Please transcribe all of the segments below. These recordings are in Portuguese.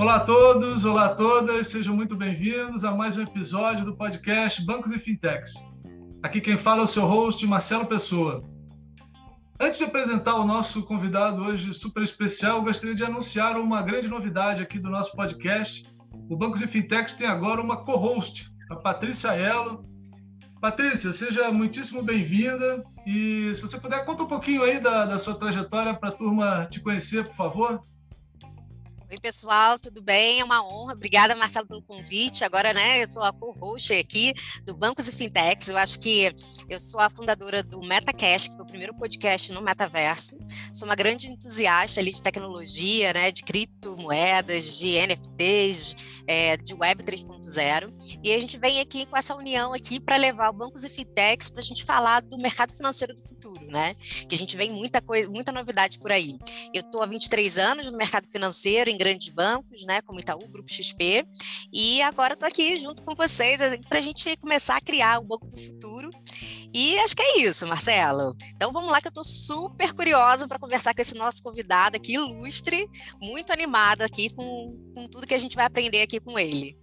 Olá a todos, olá a todas, sejam muito bem-vindos a mais um episódio do podcast Bancos e Fintechs. Aqui quem fala é o seu host, Marcelo Pessoa. Antes de apresentar o nosso convidado hoje super especial, gostaria de anunciar uma grande novidade aqui do nosso podcast. O Bancos e Fintechs tem agora uma co-host, a Patrícia Elo. Patrícia, seja muitíssimo bem-vinda e se você puder, conta um pouquinho aí da, da sua trajetória para a turma te conhecer, por favor. Oi, pessoal, tudo bem? É uma honra. Obrigada, Marcelo, pelo convite. Agora, né, eu sou a co-host aqui do Bancos e Fintechs. Eu acho que eu sou a fundadora do MetaCash, que foi o primeiro podcast no metaverso. Sou uma grande entusiasta ali de tecnologia, né, de criptomoedas, de NFTs, é, de Web 3.0. E a gente vem aqui com essa união aqui para levar o Bancos e Fintechs para a gente falar do mercado financeiro do futuro, né? Que a gente vem muita coisa, muita novidade por aí. Eu estou há 23 anos no mercado financeiro, em grandes bancos, né, como Itaú, Grupo XP, e agora estou aqui junto com vocês assim, para a gente começar a criar o Banco do Futuro. E acho que é isso, Marcelo. Então vamos lá, que eu estou super curiosa para conversar com esse nosso convidado aqui, ilustre, muito animada aqui com, com tudo que a gente vai aprender aqui com ele.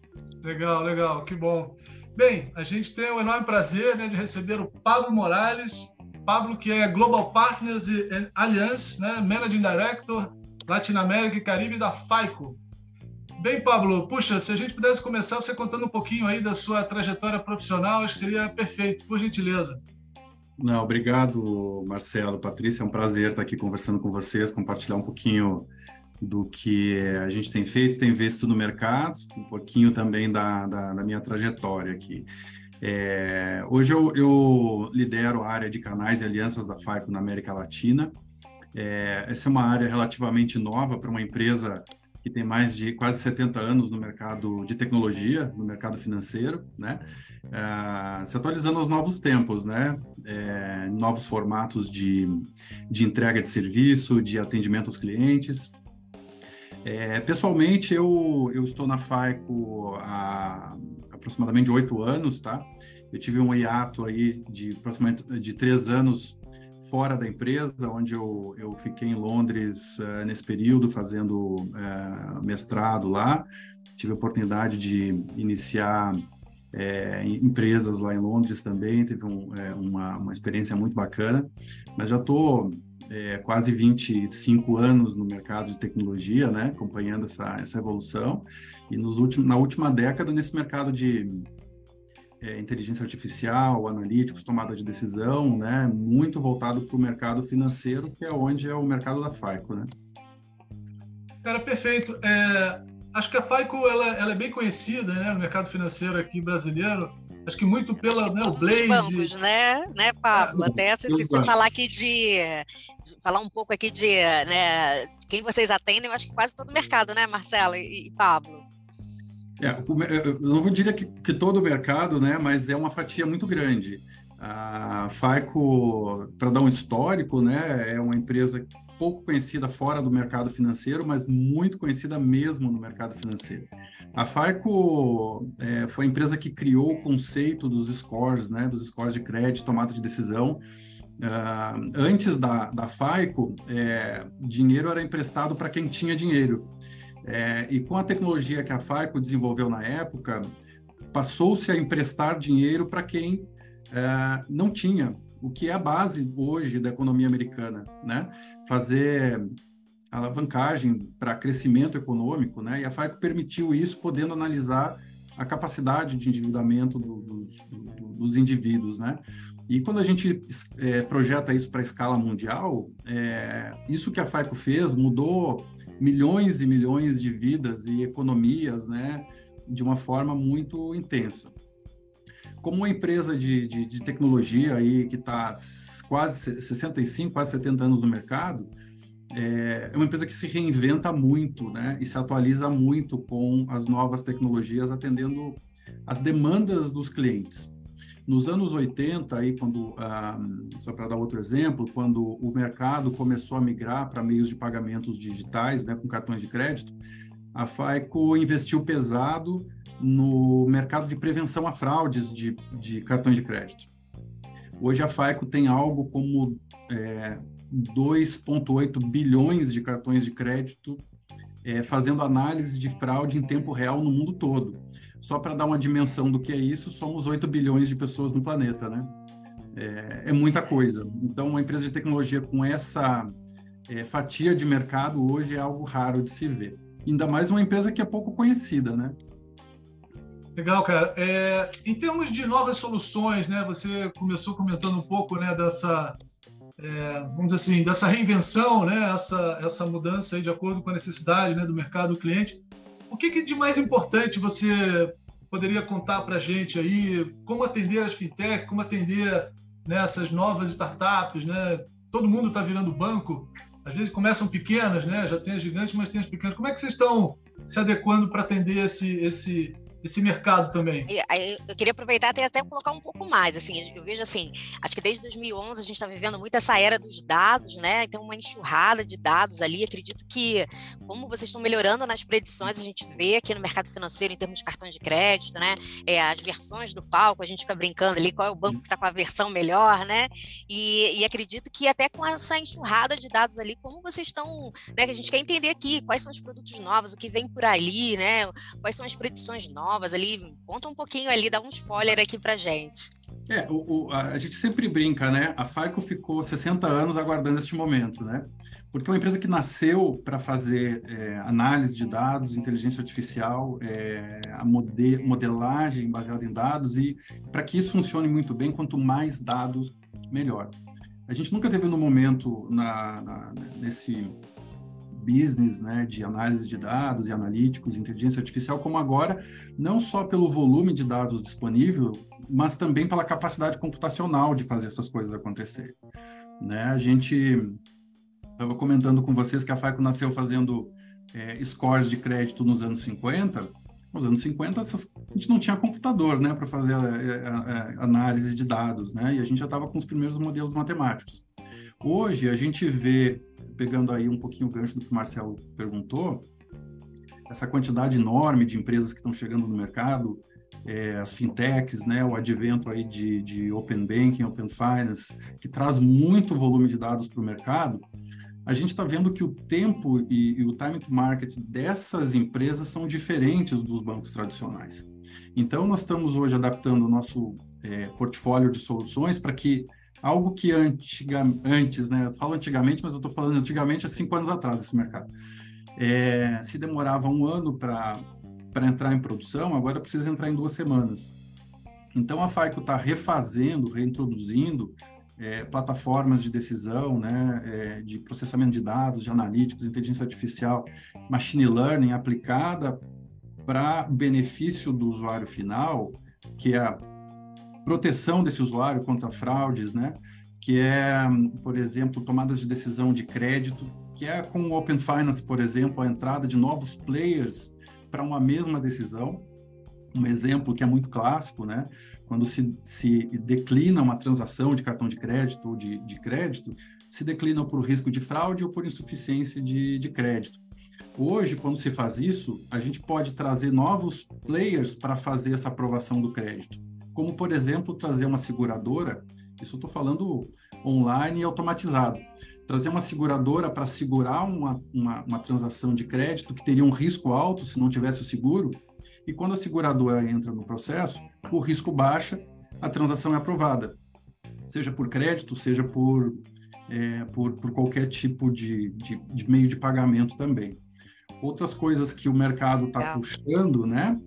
Legal, legal, que bom. Bem, a gente tem o enorme prazer né, de receber o Pablo Morales. Pablo, que é Global Partners e Alliance, né, Managing Director Latinoamérica e Caribe da FAICO. Bem, Pablo, puxa, se a gente pudesse começar você contando um pouquinho aí da sua trajetória profissional, acho que seria perfeito, por gentileza. Não, obrigado, Marcelo, Patrícia, é um prazer estar aqui conversando com vocês, compartilhar um pouquinho do que a gente tem feito, tem visto no mercado, um pouquinho também da, da, da minha trajetória aqui. É, hoje eu, eu, lidero a área de canais e alianças da FAICO na América Latina, é, essa é uma área relativamente nova para uma empresa que tem mais de quase 70 anos no mercado de tecnologia, no mercado financeiro, né? É, se atualizando aos novos tempos, né? É, novos formatos de, de entrega de serviço, de atendimento aos clientes. É, pessoalmente, eu, eu estou na FAICO há aproximadamente oito anos, tá? Eu tive um hiato aí de aproximadamente de três anos fora da empresa, onde eu, eu fiquei em Londres uh, nesse período, fazendo uh, mestrado lá. Tive a oportunidade de iniciar é, empresas lá em Londres também, teve um, é, uma, uma experiência muito bacana, mas já estou é, quase 25 anos no mercado de tecnologia, né, acompanhando essa, essa evolução, e nos últimos, na última década nesse mercado de é, inteligência artificial, analíticos, tomada de decisão, né, muito voltado para o mercado financeiro, que é onde é o mercado da FICO, né? Cara, perfeito. É, acho que a FICO ela, ela, é bem conhecida, né, no mercado financeiro aqui brasileiro. Acho que muito pela né, o Blaze. Bancos, né, né, Pablo? É, Até se, se você falar aqui de, de, falar um pouco aqui de, né, quem vocês atendem, eu acho que quase todo o mercado, né, Marcelo e, e Pablo. É, eu não vou que, que, todo o mercado, né, mas é uma fatia muito grande. A FAICO, para dar um histórico, né, é uma empresa pouco conhecida fora do mercado financeiro, mas muito conhecida mesmo no mercado financeiro. A FAICO é, foi a empresa que criou o conceito dos scores, né, dos scores de crédito, tomada de decisão. Uh, antes da, da FAICO, é, dinheiro era emprestado para quem tinha dinheiro. É, e com a tecnologia que a FAICO desenvolveu na época, passou-se a emprestar dinheiro para quem é, não tinha, o que é a base hoje da economia americana, né? Fazer alavancagem para crescimento econômico, né? E a FAICO permitiu isso, podendo analisar a capacidade de endividamento do, dos, do, dos indivíduos, né? E quando a gente é, projeta isso para a escala mundial, é, isso que a FAICO fez mudou milhões e milhões de vidas e economias, né, de uma forma muito intensa. Como uma empresa de, de, de tecnologia aí que está quase 65, quase 70 anos no mercado, é, é uma empresa que se reinventa muito, né, e se atualiza muito com as novas tecnologias, atendendo as demandas dos clientes. Nos anos 80, aí, quando, ah, só para dar outro exemplo, quando o mercado começou a migrar para meios de pagamentos digitais, né, com cartões de crédito, a FAICO investiu pesado no mercado de prevenção a fraudes de, de cartões de crédito. Hoje a FAICO tem algo como é, 2,8 bilhões de cartões de crédito é, fazendo análise de fraude em tempo real no mundo todo. Só para dar uma dimensão do que é isso, somos 8 bilhões de pessoas no planeta, né? É, é muita coisa. Então, uma empresa de tecnologia com essa é, fatia de mercado hoje é algo raro de se ver. Ainda mais uma empresa que é pouco conhecida, né? Legal, cara. É, em termos de novas soluções, né? Você começou comentando um pouco, né, dessa, é, vamos dizer assim, dessa reinvenção, né? Essa essa mudança aí de acordo com a necessidade, né, do mercado do cliente. O que, que de mais importante você poderia contar para a gente aí? Como atender as fintech? Como atender né, essas novas startups, né? Todo mundo está virando banco. Às vezes começam pequenas, né? Já tem as gigantes, mas tem as pequenas. Como é que vocês estão se adequando para atender esse esse esse mercado também. Eu queria aproveitar até, até colocar um pouco mais, assim, eu vejo assim, acho que desde 2011 a gente está vivendo muito essa era dos dados, né, então uma enxurrada de dados ali, acredito que como vocês estão melhorando nas predições, a gente vê aqui no mercado financeiro em termos de cartões de crédito, né, é, as versões do Falco, a gente fica brincando ali qual é o banco que está com a versão melhor, né, e, e acredito que até com essa enxurrada de dados ali, como vocês estão, né, que a gente quer entender aqui quais são os produtos novos, o que vem por ali, né, quais são as predições novas, novas ali. Conta um pouquinho ali, dá um spoiler aqui pra gente. É, o, o, a gente sempre brinca, né? A FICO ficou 60 anos aguardando este momento, né? Porque é uma empresa que nasceu para fazer é, análise de dados, inteligência artificial, é, a mode modelagem baseada em dados, e para que isso funcione muito bem, quanto mais dados, melhor. A gente nunca teve no momento na, na, nesse business, né, de análise de dados e analíticos, inteligência artificial, como agora, não só pelo volume de dados disponível, mas também pela capacidade computacional de fazer essas coisas acontecerem. Né? A gente estava comentando com vocês que a FAICO nasceu fazendo é, scores de crédito nos anos 50. Nos anos 50, essas, a gente não tinha computador né, para fazer a, a, a, análise de dados, né? e a gente já estava com os primeiros modelos matemáticos. Hoje, a gente vê pegando aí um pouquinho o gancho do que o Marcelo perguntou, essa quantidade enorme de empresas que estão chegando no mercado, é, as fintechs, né, o advento aí de, de open banking, open finance, que traz muito volume de dados para o mercado, a gente está vendo que o tempo e, e, o time to market dessas empresas são diferentes dos bancos tradicionais. Então, nós estamos hoje adaptando o nosso é, portfólio de soluções para que algo que antiga, antes, né? Eu falo antigamente, mas eu estou falando antigamente há cinco anos atrás esse mercado. É, se demorava um ano para entrar em produção, agora precisa entrar em duas semanas. Então a FAICO está refazendo, reintroduzindo é, plataformas de decisão, né, é, de processamento de dados, de analíticos, inteligência artificial, machine learning aplicada para benefício do usuário final, que é proteção desse usuário contra fraudes, né? que é, por exemplo, tomadas de decisão de crédito, que é com o Open Finance, por exemplo, a entrada de novos players para uma mesma decisão. Um exemplo que é muito clássico, né? Quando se, se declina uma transação de cartão de crédito ou de, de crédito, se declina por risco de fraude ou por insuficiência de, de crédito. Hoje, quando se faz isso, a gente pode trazer novos players para fazer essa aprovação do crédito como, por exemplo, trazer uma seguradora, isso eu estou falando online e automatizado, trazer uma seguradora para segurar uma, uma, uma, transação de crédito que teria um risco alto se não tivesse o seguro, e quando a seguradora entra no processo, o risco baixa, a transação é aprovada, seja por crédito, seja por, é, por, por qualquer tipo de, de, de meio de pagamento também. Outras coisas que o mercado está puxando, né?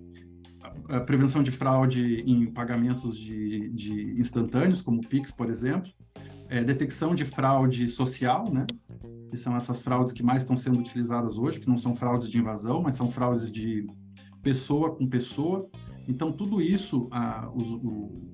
A prevenção de fraude em pagamentos de, de instantâneos, como o Pix, por exemplo, é, detecção de fraude social, né? que são essas fraudes que mais estão sendo utilizadas hoje, que não são fraudes de invasão, mas são fraudes de pessoa com pessoa, então, tudo isso, ah, os,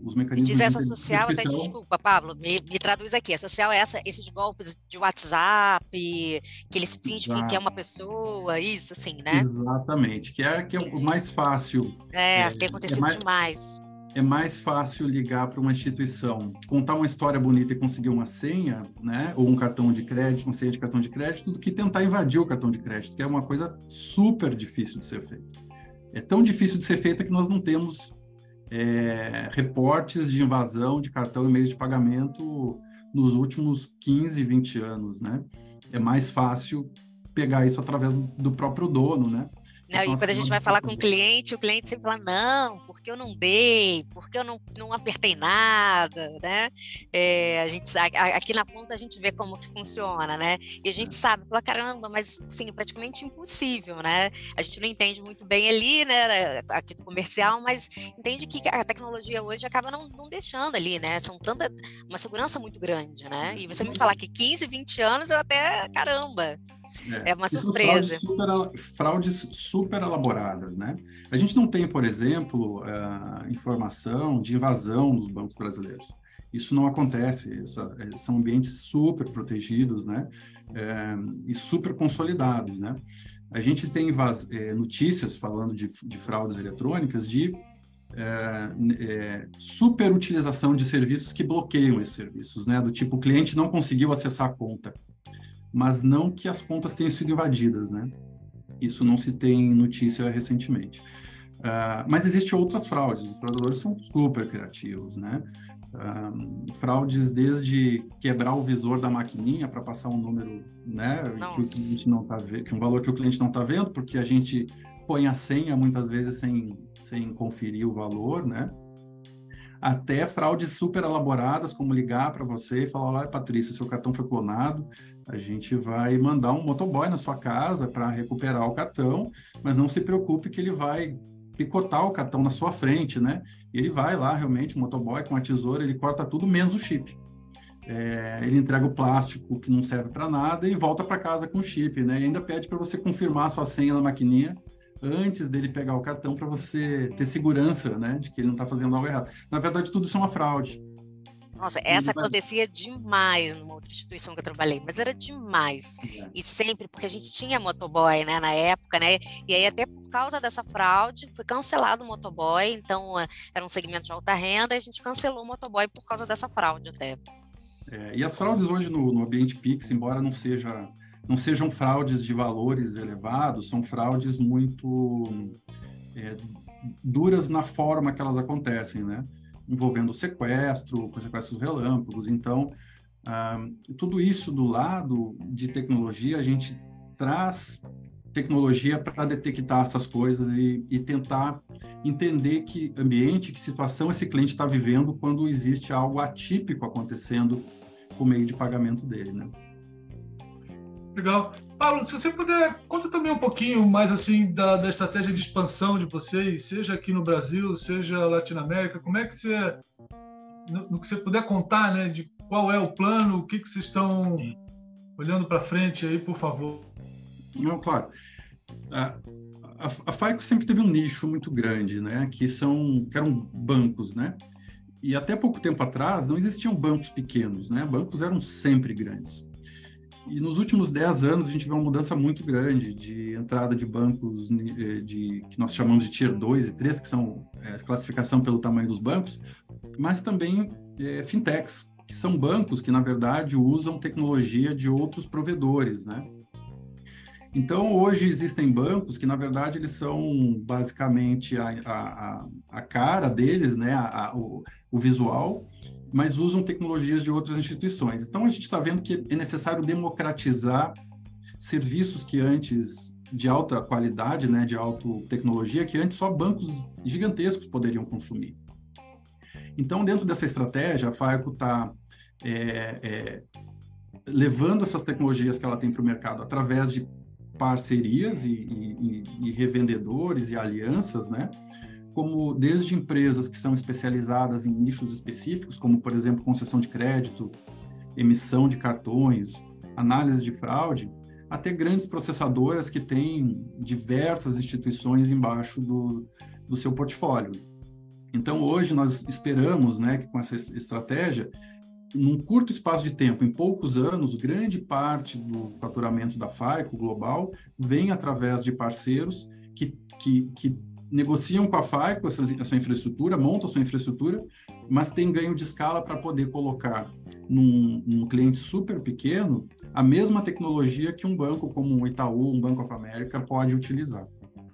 os, mecanismos... E diz essa social, até desculpa, Pablo, me, me, traduz aqui. A social é essa, esses golpes de WhatsApp, que eles fingem que é uma pessoa, isso, assim, né? Exatamente, que é, que é o mais fácil. É, é tem acontecido é mais, demais. É mais fácil ligar para uma instituição, contar uma história bonita e conseguir uma senha, né? Ou um cartão de crédito, uma senha de cartão de crédito, do que tentar invadir o cartão de crédito, que é uma coisa super difícil de ser feita é tão difícil de ser feita que nós não temos é, reportes de invasão de cartão e meios de pagamento nos últimos 15, 20 anos, né? É mais fácil pegar isso através do próprio dono, né? Não, e quando a gente vai falar com o cliente, o cliente sempre fala, não, porque eu não dei, porque eu não, não apertei nada, né? É, a gente, aqui na ponta a gente vê como que funciona, né? E a gente é. sabe, fala, caramba, mas sim, praticamente impossível, né? A gente não entende muito bem ali, né, aqui do comercial, mas entende que a tecnologia hoje acaba não, não deixando ali, né? São tanta, uma segurança muito grande, né? E você me falar que 15, 20 anos, eu até, caramba, é, é uma surpresa. Fraudes super, fraudes super, elaboradas, né? A gente não tem, por exemplo, uh, informação de invasão nos bancos brasileiros. Isso não acontece. Essa, é, são ambientes super protegidos, né? É, e super consolidados, né? A gente tem é, notícias falando de, de, fraudes eletrônicas de é, é, superutilização de serviços que bloqueiam esses serviços, né? Do tipo, o cliente não conseguiu acessar a conta mas não que as contas tenham sido invadidas, né? Isso não se tem notícia recentemente. Uh, mas existem outras fraudes. Os fraudadores são super criativos, né? Uh, fraudes desde quebrar o visor da maquininha para passar um número, né? Que o cliente não tá que um valor que o cliente não está vendo, porque a gente põe a senha muitas vezes sem, sem conferir o valor, né? Até fraudes super elaboradas, como ligar para você e falar: olha, Patrícia, seu cartão foi clonado, a gente vai mandar um motoboy na sua casa para recuperar o cartão, mas não se preocupe que ele vai picotar o cartão na sua frente, né? E ele vai lá, realmente, o motoboy com a tesoura, ele corta tudo menos o chip. É, ele entrega o plástico que não serve para nada e volta para casa com o chip, né? E ainda pede para você confirmar a sua senha na maquininha antes dele pegar o cartão para você ter segurança, né, de que ele não está fazendo algo errado. Na verdade, tudo isso é uma fraude. Nossa, essa acontecia demais numa outra instituição que eu trabalhei, mas era demais. É. E sempre, porque a gente tinha motoboy, né, na época, né? E aí, até por causa dessa fraude, foi cancelado o motoboy, então eh, era um segmento de alta renda, e a gente cancelou o motoboy por causa dessa fraude até. É, e as fraudes hoje no, no ambiente Pix, embora não seja não sejam fraudes de valores elevados, são fraudes muito é, duras na forma que elas acontecem, né? envolvendo sequestro, com sequestros relâmpagos. Então, ah, tudo isso do lado de tecnologia, a gente traz tecnologia para detectar essas coisas e, e, tentar entender que ambiente, que situação esse cliente está vivendo quando existe algo atípico acontecendo com o meio de pagamento dele, né? Legal. Paulo, se você puder, conta também um pouquinho mais assim da, da estratégia de expansão de vocês, seja aqui no Brasil, seja Latinoamérica. Como é que você, no, no que você puder contar, né, de qual é o plano, o que, que vocês estão olhando para frente aí, por favor. Não, claro. A, a, a FAICO sempre teve um nicho muito grande, né, que são que eram bancos, né? E até pouco tempo atrás não existiam bancos pequenos, né? Bancos eram sempre grandes. E nos últimos 10 anos a gente vê uma mudança muito grande de entrada de bancos eh, de, que nós chamamos de Tier 2 e 3, que são é, classificação pelo tamanho dos bancos, mas também é, fintechs, que são bancos que, na verdade, usam tecnologia de outros provedores, né? Então, hoje existem bancos que, na verdade, eles são basicamente a, a, a cara deles, né? A, o, o visual, mas usam tecnologias de outras instituições. Então, a gente está vendo que é necessário democratizar serviços que antes de alta qualidade, né, de alta tecnologia, que antes só bancos gigantescos poderiam consumir. Então, dentro dessa estratégia, a FAECO está é, é, levando essas tecnologias que ela tem para o mercado através de parcerias e, e, e, revendedores e alianças, né? como desde empresas que são especializadas em nichos específicos, como, por exemplo, concessão de crédito, emissão de cartões, análise de fraude, até grandes processadoras que têm diversas instituições embaixo do, do seu portfólio. Então, hoje, nós esperamos né, que com essa estratégia, num curto espaço de tempo, em poucos anos, grande parte do faturamento da FAICO global vem através de parceiros que, que, que negociam com a FAICO essa, essa infraestrutura, montam sua infraestrutura, mas tem ganho de escala para poder colocar num, num, cliente super pequeno a mesma tecnologia que um banco como o Itaú, um Banco of America pode utilizar.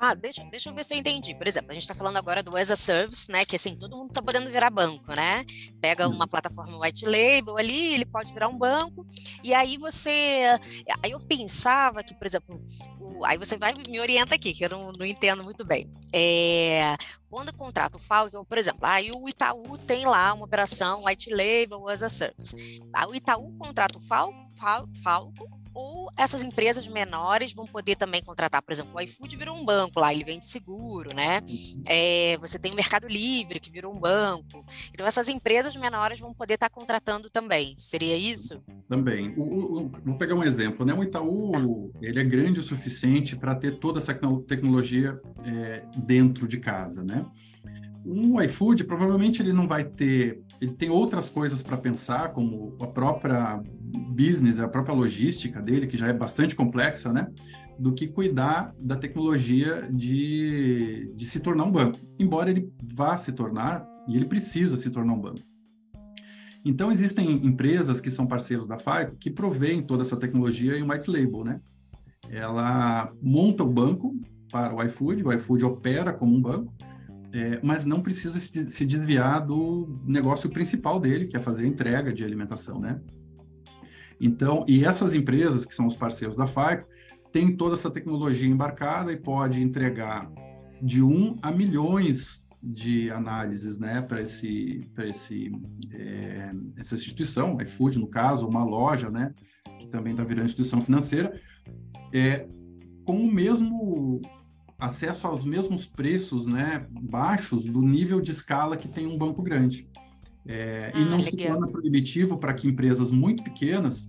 Ah, deixa, deixa eu ver se eu entendi. Por exemplo, a gente está falando agora do as a service, né? Que assim, todo mundo está podendo virar banco, né? Pega uma plataforma white label ali, ele pode virar um banco, e aí você. Aí eu pensava que, por exemplo, o, aí você vai me orienta aqui, que eu não, não entendo muito bem. É, quando contrata o Falcon, por exemplo, aí o Itaú tem lá uma operação white label as a service. Aí o Itaú contrata o Falcon, Falcon ou essas empresas menores vão poder também contratar, por exemplo, o iFood virou um banco lá, ele vende seguro, né? É, você tem o Mercado Livre, que virou um banco. Então, essas empresas menores vão poder estar contratando também. Seria isso? Também. O, o, vou pegar um exemplo, né? O Itaú, ele é grande o suficiente para ter toda essa tecnologia é, dentro de casa, né? Um iFood, provavelmente ele não vai ter, ele tem outras coisas para pensar, como a própria business, a própria logística dele, que já é bastante complexa, né? Do que cuidar da tecnologia de, de se tornar um banco. Embora ele vá se tornar, e ele precisa se tornar um banco. Então, existem empresas que são parceiros da FICO que provêm toda essa tecnologia em white label, né? Ela monta o banco para o iFood, o iFood opera como um banco, é, mas não precisa se desviar do negócio principal dele, que é fazer a entrega de alimentação, né? Então, e essas empresas, que são os parceiros da FICO, têm toda essa tecnologia embarcada e pode entregar de um a milhões de análises né, para esse, esse, é, essa instituição, iFood, no caso, uma loja, né, que também está virando instituição financeira, é, com o mesmo acesso aos mesmos preços né, baixos do nível de escala que tem um banco grande. É, ah, e não legal. se torna proibitivo para que empresas muito pequenas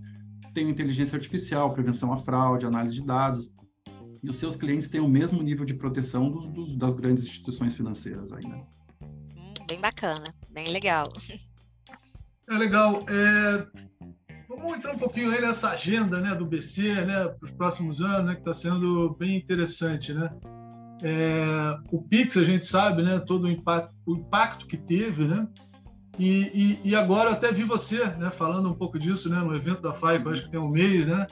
tenham inteligência artificial, prevenção à fraude, análise de dados, e os seus clientes tenham o mesmo nível de proteção dos, dos das grandes instituições financeiras aí, né? Hum, bem bacana, bem legal. É legal. É, vamos entrar um pouquinho aí nessa agenda né, do BC né, para os próximos anos, né, que está sendo bem interessante. Né? É, o Pix, a gente sabe, né, todo o impacto, o impacto que teve, né? E, e, e, agora eu até vi você né, falando um pouco disso né, no evento da FAICO, acho que tem um mês, né?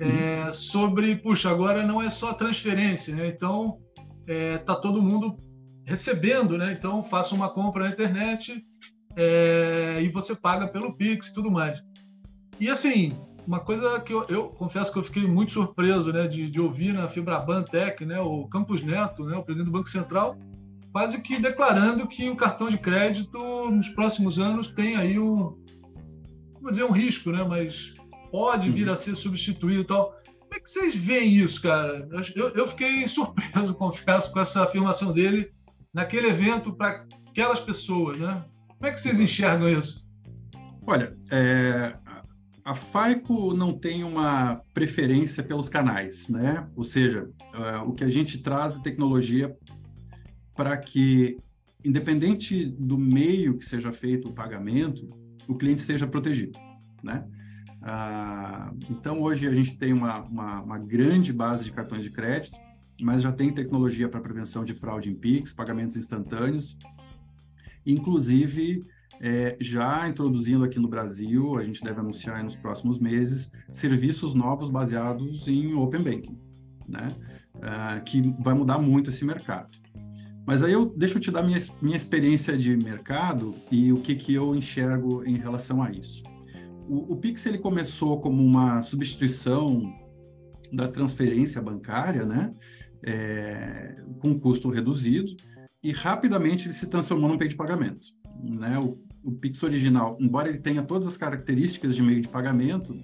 É, sobre, puxa, agora não é só transferência, né? Então, é, tá todo mundo recebendo, né? Então, faça uma compra na internet é, e você paga pelo Pix e tudo mais. E assim, uma coisa que eu, eu confesso que eu fiquei muito surpreso, né, de, de ouvir na Fibraban Tech, né, o Campos Neto, né, o presidente do Banco Central, quase que declarando que o cartão de crédito nos próximos anos tem aí um, vou dizer um risco, né? Mas pode vir a ser substituído e tal. Como é que vocês veem isso, cara? Eu, eu fiquei surpreso, confesso, com essa afirmação dele naquele evento para aquelas pessoas, né? Como é que vocês enxergam isso? Olha, é, a FAICO não tem uma preferência pelos canais, né? Ou seja, é, o que a gente traz é tecnologia para que, independente do meio que seja feito o pagamento, o cliente seja protegido, né? Ah, então, hoje a gente tem uma, uma, uma, grande base de cartões de crédito, mas já tem tecnologia para prevenção de fraude em PIX, pagamentos instantâneos, inclusive é, já introduzindo aqui no Brasil, a gente deve anunciar nos próximos meses, serviços novos baseados em Open Banking, né? Ah, que vai mudar muito esse mercado. Mas aí eu deixa eu te dar minha, minha experiência de mercado e o que, que eu enxergo em relação a isso. O, o Pix ele começou como uma substituição da transferência bancária, né? É, com custo reduzido e rapidamente ele se transformou num meio de pagamento. Né? O, o Pix original, embora ele tenha todas as características de meio de pagamento,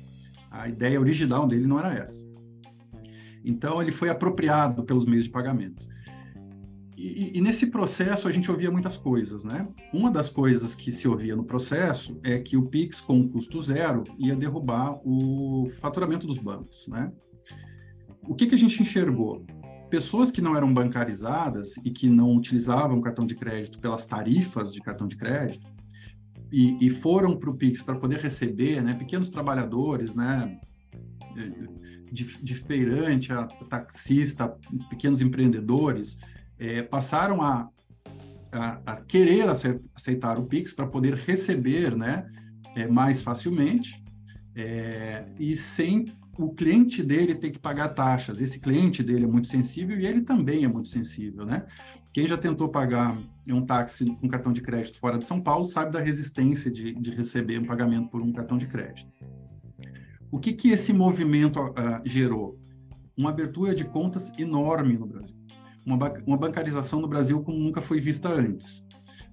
a ideia original dele não era essa. Então ele foi apropriado pelos meios de pagamento. E, e, nesse processo a gente ouvia muitas coisas, né? Uma das coisas que se ouvia no processo é que o Pix com custo zero ia derrubar o faturamento dos bancos, né? O que, que a gente enxergou? Pessoas que não eram bancarizadas e que não utilizavam cartão de crédito pelas tarifas de cartão de crédito e, e foram para o Pix para poder receber, né? Pequenos trabalhadores, né? De, de feirante a taxista, pequenos empreendedores, é, passaram a, a, a, querer aceitar o Pix para poder receber né, é, mais facilmente é, e sem o cliente dele tem que pagar taxas. Esse cliente dele é muito sensível e ele também é muito sensível, né? Quem já tentou pagar um táxi com cartão de crédito fora de São Paulo sabe da resistência de, de receber um pagamento por um cartão de crédito. O que, que esse movimento uh, gerou? Uma abertura de contas enorme no Brasil. Uma, uma bancarização no Brasil como nunca foi vista antes.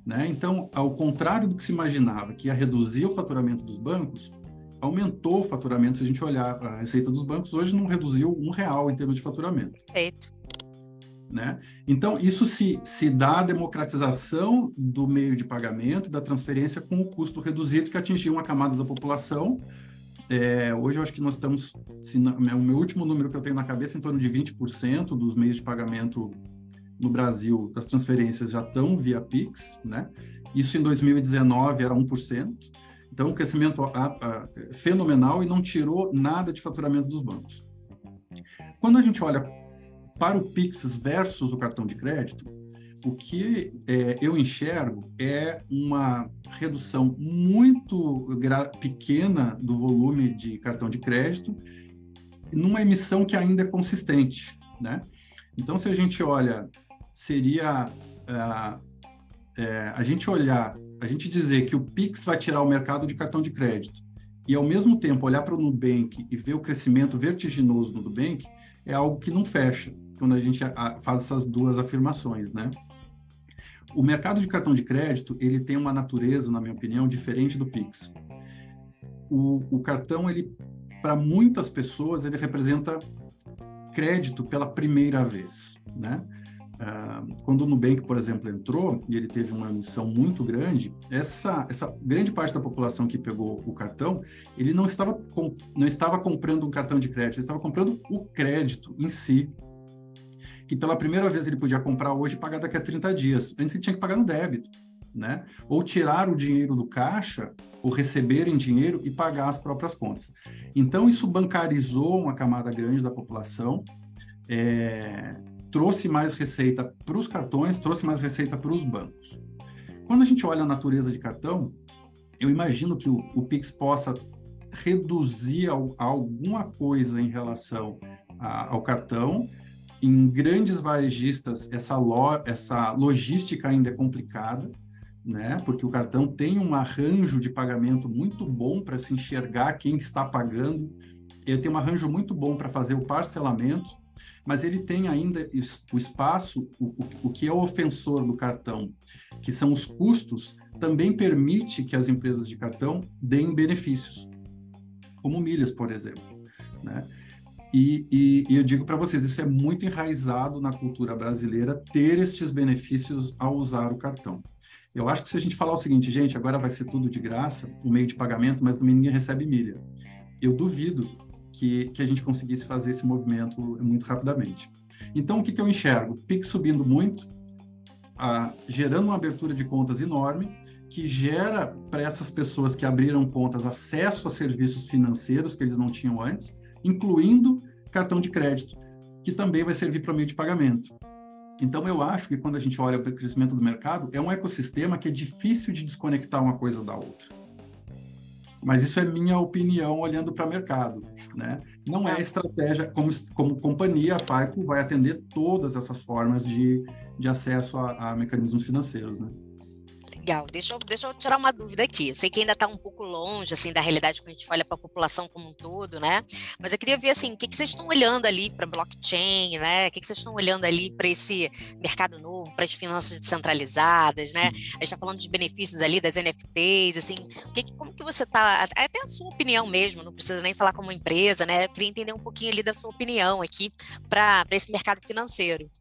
Né? Então, ao contrário do que se imaginava, que ia reduzir o faturamento dos bancos, aumentou o faturamento. Se a gente olhar a receita dos bancos, hoje não reduziu um real em termos de faturamento. Perfeito. Né? Então, isso se, se dá a democratização do meio de pagamento, da transferência com o custo reduzido que atingiu uma camada da população. É, hoje eu acho que nós estamos, se não, o meu último número que eu tenho na cabeça, em torno de 20% dos meios de pagamento no Brasil, das transferências já estão via Pix, né? Isso em 2019 era 1%. Então, um crescimento fenomenal e não tirou nada de faturamento dos bancos. Quando a gente olha para o Pix versus o cartão de crédito, o que é, eu enxergo é uma redução muito pequena do volume de cartão de crédito numa emissão que ainda é consistente, né? Então, se a gente olha, seria uh, é, a gente olhar, a gente dizer que o Pix vai tirar o mercado de cartão de crédito e, ao mesmo tempo, olhar para o Nubank e ver o crescimento vertiginoso do Nubank, é algo que não fecha quando a gente faz essas duas afirmações, né? O mercado de cartão de crédito, ele tem uma natureza, na minha opinião, diferente do Pix. O, o cartão, ele, para muitas pessoas, ele representa crédito pela primeira vez, né? Uh, quando o Nubank, por exemplo, entrou e ele teve uma missão muito grande, essa, essa grande parte da população que pegou o cartão, ele não estava, não estava comprando um cartão de crédito, ele estava comprando o crédito em si, que pela primeira vez ele podia comprar hoje e pagar daqui a 30 dias. Antes ele tinha que pagar no débito, né? Ou tirar o dinheiro do caixa, ou receber em dinheiro e pagar as próprias contas. Então, isso bancarizou uma camada grande da população, é, trouxe mais receita para os cartões, trouxe mais receita para os bancos. Quando a gente olha a natureza de cartão, eu imagino que o, o Pix possa reduzir ao, alguma coisa em relação a, ao cartão, em grandes varejistas, essa, lo, essa logística ainda é complicada, né? Porque o cartão tem um arranjo de pagamento muito bom para se enxergar quem está pagando. Ele tem um arranjo muito bom para fazer o parcelamento, mas ele tem ainda o espaço, o, o que é o ofensor do cartão, que são os custos, também permite que as empresas de cartão deem benefícios, como milhas, por exemplo, né? E, e, e eu digo para vocês, isso é muito enraizado na cultura brasileira, ter estes benefícios ao usar o cartão. Eu acho que se a gente falar o seguinte, gente, agora vai ser tudo de graça, o meio de pagamento, mas também ninguém recebe milha. Eu duvido que, que a gente conseguisse fazer esse movimento muito rapidamente. Então, o que, que eu enxergo? PIX subindo muito, ah, gerando uma abertura de contas enorme, que gera para essas pessoas que abriram contas acesso a serviços financeiros que eles não tinham antes, incluindo cartão de crédito, que também vai servir para meio de pagamento. Então, eu acho que quando a gente olha para o crescimento do mercado, é um ecossistema que é difícil de desconectar uma coisa da outra. Mas isso é minha opinião olhando para o mercado, né? Não é estratégia, como, como companhia, a FICO vai atender todas essas formas de, de acesso a, a mecanismos financeiros, né? Legal, deixa eu, deixa eu tirar uma dúvida aqui. Eu sei que ainda está um pouco longe, assim, da realidade quando a gente olha para a população como um todo, né? Mas eu queria ver, assim, o que, que vocês estão olhando ali para blockchain, né? O que, que vocês estão olhando ali para esse mercado novo, para as finanças descentralizadas, né? A gente está falando de benefícios ali das NFTs, assim, que, como que você está, até a sua opinião mesmo, não precisa nem falar como empresa, né? Eu queria entender um pouquinho ali da sua opinião aqui para esse mercado financeiro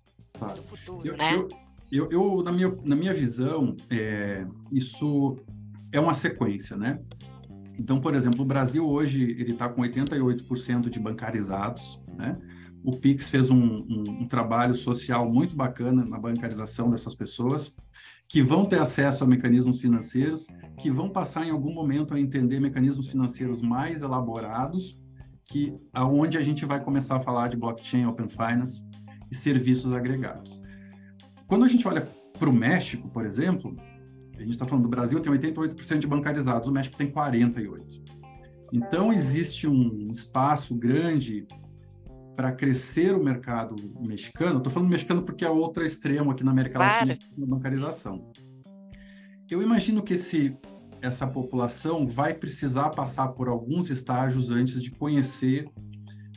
do futuro, eu, né? Eu eu, eu, na, minha, na minha visão, é, isso é uma sequência, né? Então, por exemplo, o Brasil hoje ele está com 88% de bancarizados, né? O Pix fez um, um, um, trabalho social muito bacana na bancarização dessas pessoas, que vão ter acesso a mecanismos financeiros, que vão passar em algum momento a entender mecanismos financeiros mais elaborados, que aonde a gente vai começar a falar de blockchain, open finance e serviços agregados. Quando a gente olha para o México, por exemplo, a gente está falando do Brasil tem 88% de bancarizados, o México tem 48%. Então, existe um espaço grande para crescer o mercado mexicano. Estou falando mexicano porque é outro extremo aqui na América claro. Latina, na bancarização. Eu imagino que esse, essa população vai precisar passar por alguns estágios antes de conhecer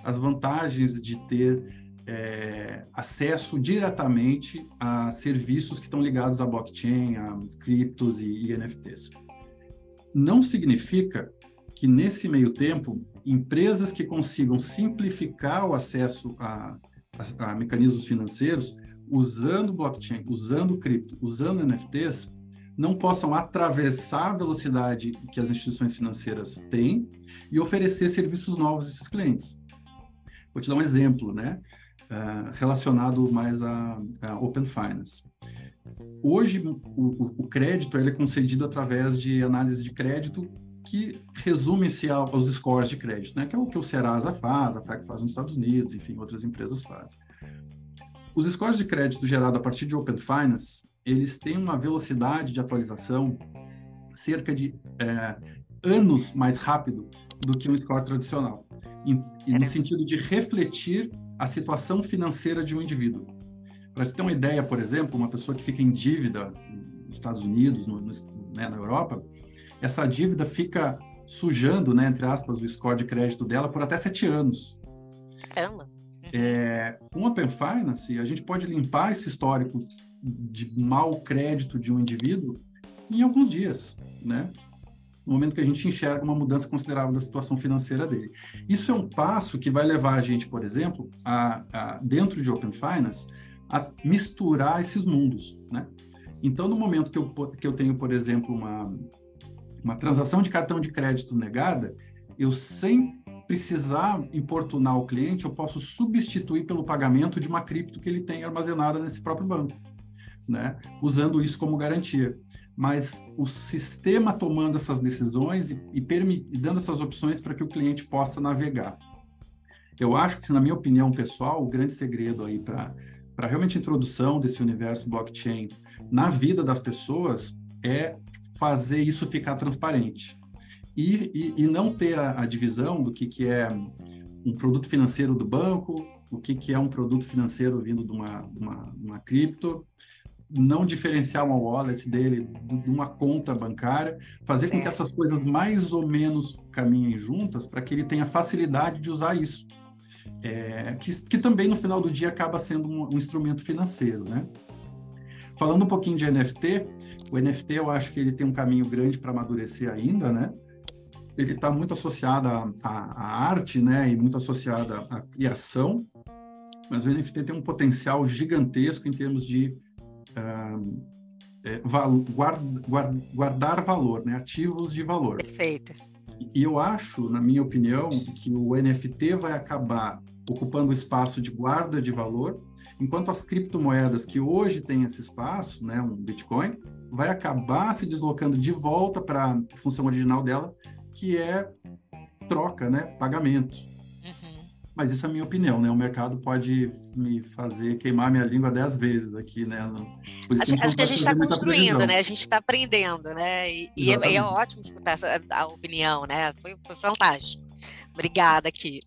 as vantagens de ter é, acesso diretamente a serviços que estão ligados à blockchain, a criptos e, e NFTs. Não significa que nesse meio tempo, empresas que consigam simplificar o acesso a, a, a mecanismos financeiros, usando blockchain, usando cripto, usando NFTs, não possam atravessar a velocidade que as instituições financeiras têm e oferecer serviços novos a esses clientes. Vou te dar um exemplo, né? Uh, relacionado mais a, a, Open Finance. Hoje, o, o, o crédito é concedido através de análise de crédito que resume-se aos scores de crédito, né? que é o que o Serasa faz, a FRAC faz nos Estados Unidos, enfim, outras empresas fazem. Os scores de crédito gerados a partir de Open Finance, eles têm uma velocidade de atualização cerca de é, anos mais rápido do que um score tradicional e, no sentido de refletir a situação financeira de um indivíduo. Para te ter uma ideia, por exemplo, uma pessoa que fica em dívida nos Estados Unidos, no, no, né, na Europa, essa dívida fica sujando, né, entre aspas, o score de crédito dela por até sete anos. Caramba! É, com Open Finance, a gente pode limpar esse histórico de mau crédito de um indivíduo em alguns dias, né? No momento que a gente enxerga uma mudança considerável da situação financeira dele. Isso é um passo que vai levar a gente, por exemplo, a, a dentro de Open Finance, a misturar esses mundos, né? Então, no momento que eu, que eu tenho, por exemplo, uma, uma transação de cartão de crédito negada, eu sem precisar importunar o cliente, eu posso substituir pelo pagamento de uma cripto que ele tem armazenada nesse próprio banco, né? Usando isso como garantia mas o sistema tomando essas decisões e, e, e dando essas opções para que o cliente possa navegar. Eu acho que, na minha opinião pessoal, o grande segredo aí para realmente a introdução desse universo blockchain na vida das pessoas é fazer isso ficar transparente. E, e, e não ter a, a, divisão do que, que é um produto financeiro do banco, o que, que é um produto financeiro vindo de uma, uma, uma cripto, não diferenciar uma wallet dele de uma conta bancária, fazer certo. com que essas coisas mais ou menos caminhem juntas para que ele tenha facilidade de usar isso. É, que, que, também no final do dia acaba sendo um, um, instrumento financeiro, né? Falando um pouquinho de NFT, o NFT eu acho que ele tem um caminho grande para amadurecer ainda, né? Ele está muito associado à, à, arte, né? E muito associado à criação, mas o NFT tem um potencial gigantesco em termos de é, guard, guard, guardar valor, né? ativos de valor. Perfeito. E eu acho, na minha opinião, que o NFT vai acabar ocupando o espaço de guarda de valor, enquanto as criptomoedas que hoje têm esse espaço, né, um Bitcoin, vai acabar se deslocando de volta para a função original dela, que é troca, né, pagamento. Mas isso é a minha opinião, né? O mercado pode me fazer queimar minha língua dez vezes aqui, né? Acho, que acho que a gente está construindo, né? A gente está aprendendo, né? E, e, é, e, é, ótimo escutar essa, a opinião, né? Foi, foi fantástico. Obrigada aqui.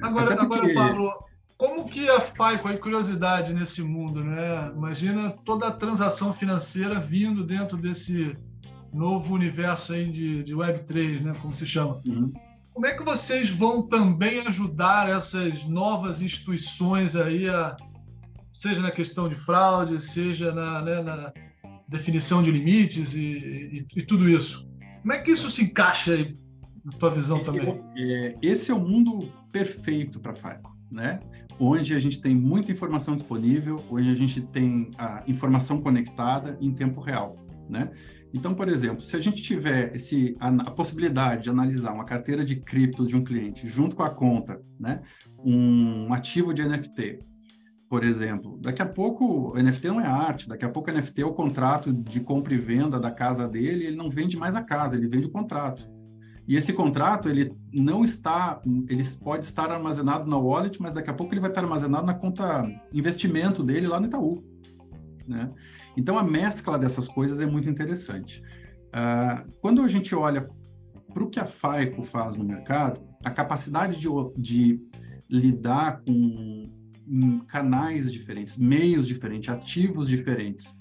Agora, agora Pablo, como que a FICO, a curiosidade nesse mundo, né? Imagina toda a transação financeira vindo dentro desse novo universo aí de, de Web3, né? Como se chama. Uhum. Como é que vocês vão também ajudar essas novas instituições aí, a, seja na questão de fraude, seja na, né, na definição de limites e, e, e, tudo isso? Como é que isso se encaixa aí na tua visão também? É, esse é o mundo perfeito para a né? Onde a gente tem muita informação disponível, onde a gente tem a informação conectada em tempo real, né? Então, por exemplo, se a gente tiver esse, a, a, possibilidade de analisar uma carteira de cripto de um cliente junto com a conta, né, um ativo de NFT, por exemplo, daqui a pouco o NFT não é arte, daqui a pouco o NFT é o contrato de compra e venda da casa dele, ele não vende mais a casa, ele vende o contrato. E esse contrato, ele não está, ele pode estar armazenado na wallet, mas daqui a pouco ele vai estar armazenado na conta investimento dele lá no Itaú, né? Então, a mescla dessas coisas é muito interessante. Uh, quando a gente olha para o que a FAICO faz no mercado, a capacidade de, de lidar com canais diferentes, meios diferentes, ativos diferentes,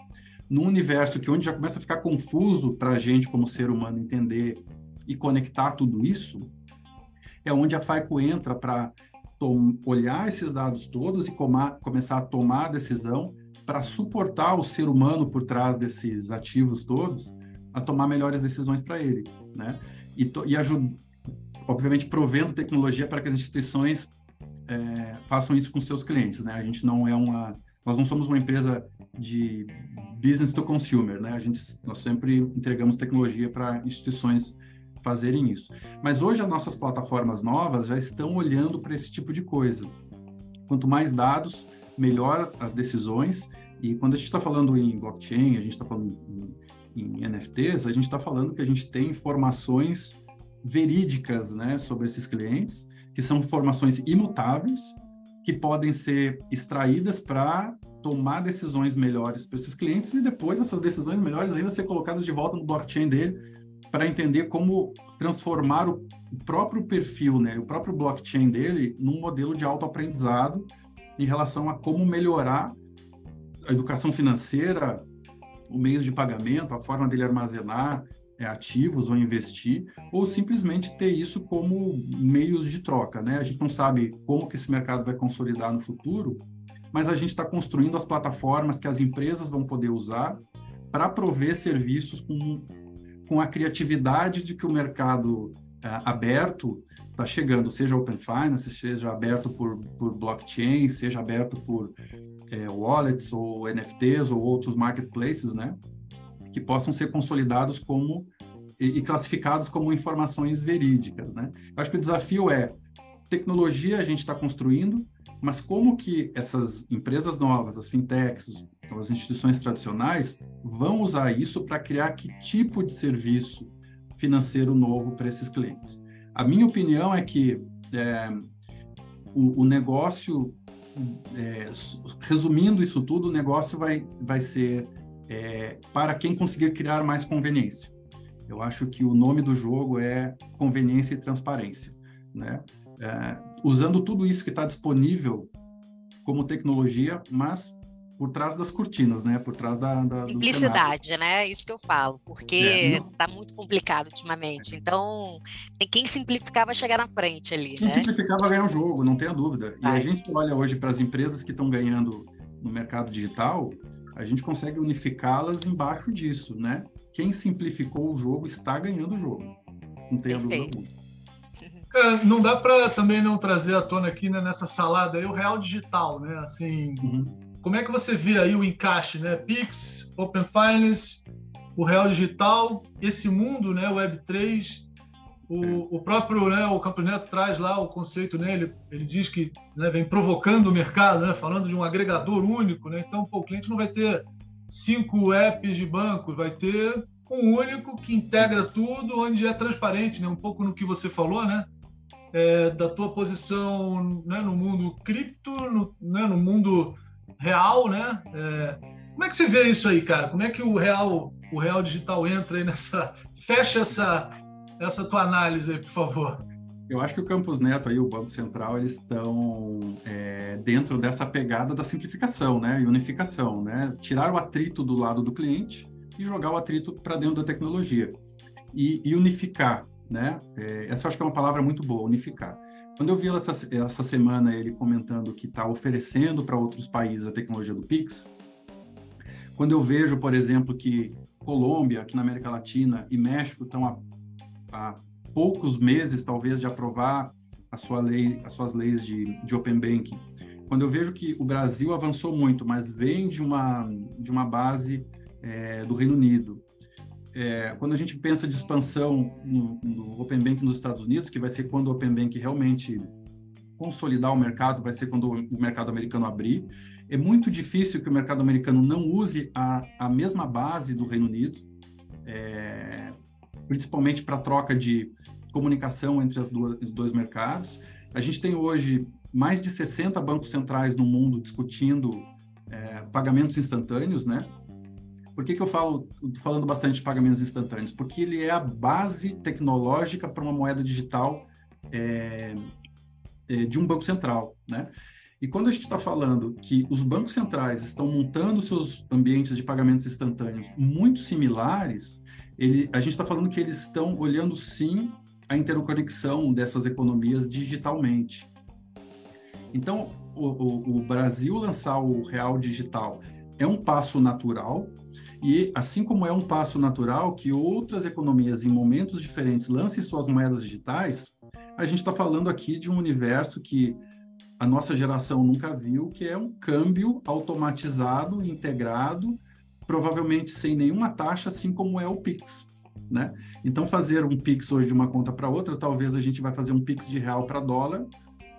num universo que onde já começa a ficar confuso para a gente como ser humano entender e conectar tudo isso, é onde a FAICO entra para olhar esses dados todos e começar a tomar a decisão para suportar o ser humano por trás desses ativos todos a tomar melhores decisões para ele, né? E, e ajuda, obviamente, provendo tecnologia para que as instituições é, façam isso com seus clientes, né? A gente não é uma, nós não somos uma empresa de business to consumer, né? A gente, nós sempre entregamos tecnologia para instituições fazerem isso. Mas hoje as nossas plataformas novas já estão olhando para esse tipo de coisa. Quanto mais dados, melhor as decisões. E quando a gente está falando em blockchain, a gente está falando em, em NFTs, a gente está falando que a gente tem informações verídicas, né, sobre esses clientes que são informações imutáveis, que podem ser extraídas para tomar decisões melhores para esses clientes e depois essas decisões melhores ainda ser colocadas de volta no blockchain dele para entender como transformar o próprio perfil, né, o próprio blockchain dele num modelo de autoaprendizado em relação a como melhorar a educação financeira, o meio de pagamento, a forma dele armazenar é, ativos ou investir, ou simplesmente ter isso como meios de troca, né? A gente não sabe como que esse mercado vai consolidar no futuro, mas a gente está construindo as plataformas que as empresas vão poder usar para prover serviços com, com a criatividade de que o mercado é, aberto está chegando, seja Open Finance, seja aberto por, por blockchain, seja aberto por é, wallets ou NFTs ou outros marketplaces, né? que possam ser consolidados como e, e classificados como informações verídicas, né? Eu acho que o desafio é tecnologia a gente está construindo, mas como que essas empresas novas, as fintechs, as instituições tradicionais vão usar isso para criar que tipo de serviço financeiro novo para esses clientes? A minha opinião é que é, o, o, negócio, é, resumindo isso tudo, o negócio vai, vai ser é, para quem conseguir criar mais conveniência. Eu acho que o nome do jogo é conveniência e transparência, né? É, usando tudo isso que está disponível como tecnologia, mas por trás das cortinas, né? Por trás da, da simplicidade, né? Isso que eu falo, porque está é, muito complicado ultimamente. Então, tem quem simplificar vai chegar na frente ali. Quem né? simplificar vai ganhar o jogo, não tenha dúvida. E a gente olha hoje para as empresas que estão ganhando no mercado digital, a gente consegue unificá-las embaixo disso, né? Quem simplificou o jogo está ganhando o jogo. Não tem dúvida Cara, não dá para também não trazer à tona aqui né, nessa salada aí o real digital, né? Assim, uhum. Como é que você vê aí o encaixe, né? Pix, Open Finance, o real digital, esse mundo, né? Web 3 o, o próprio né, o Campos Neto traz lá o conceito nele, ele diz que né, vem provocando o mercado, né, falando de um agregador único. Né, então, pô, o cliente não vai ter cinco apps de banco, vai ter um único que integra tudo, onde é transparente, né, um pouco no que você falou, né, é, da tua posição né, no mundo cripto, no, né, no mundo real, né? É, como é que você vê isso aí, cara? Como é que o real, o real digital entra aí nessa, fecha essa essa tua análise aí, por favor. Eu acho que o Campus Neto e o Banco Central eles estão é, dentro dessa pegada da simplificação, né, e unificação, né, tirar o atrito do lado do cliente e jogar o atrito para dentro da tecnologia e, e unificar, né. É, essa acho que é uma palavra muito boa, unificar. Quando eu vi essa, essa semana ele comentando que está oferecendo para outros países a tecnologia do Pix, quando eu vejo, por exemplo, que Colômbia, aqui na América Latina, e México estão há poucos meses, talvez, de aprovar a sua lei, as suas leis de, de open banking. Quando eu vejo que o Brasil avançou muito, mas vem de uma, de uma base é, do Reino Unido, é, quando a gente pensa de expansão no, no, Open Banking nos Estados Unidos, que vai ser quando o Open Banking realmente consolidar o mercado, vai ser quando o mercado americano abrir, é muito difícil que o mercado americano não use a, a mesma base do Reino Unido. É, principalmente para troca de comunicação entre as duas, os dois mercados. A gente tem hoje mais de 60 bancos centrais no mundo discutindo é, pagamentos instantâneos, né? Por que, que eu falo falando bastante de pagamentos instantâneos? Porque ele é a base tecnológica para uma moeda digital é, é, de um banco central, né? E quando a gente está falando que os bancos centrais estão montando seus ambientes de pagamentos instantâneos muito similares, ele, a gente está falando que eles estão olhando sim a interconexão dessas economias digitalmente. Então, o, o, o Brasil lançar o real digital é um passo natural, e assim como é um passo natural que outras economias em momentos diferentes lancem suas moedas digitais, a gente está falando aqui de um universo que a nossa geração nunca viu, que é um câmbio automatizado, integrado, provavelmente sem nenhuma taxa, assim como é o Pix. Né? Então, fazer um Pix hoje de uma conta para outra, talvez a gente vai fazer um Pix de real para dólar,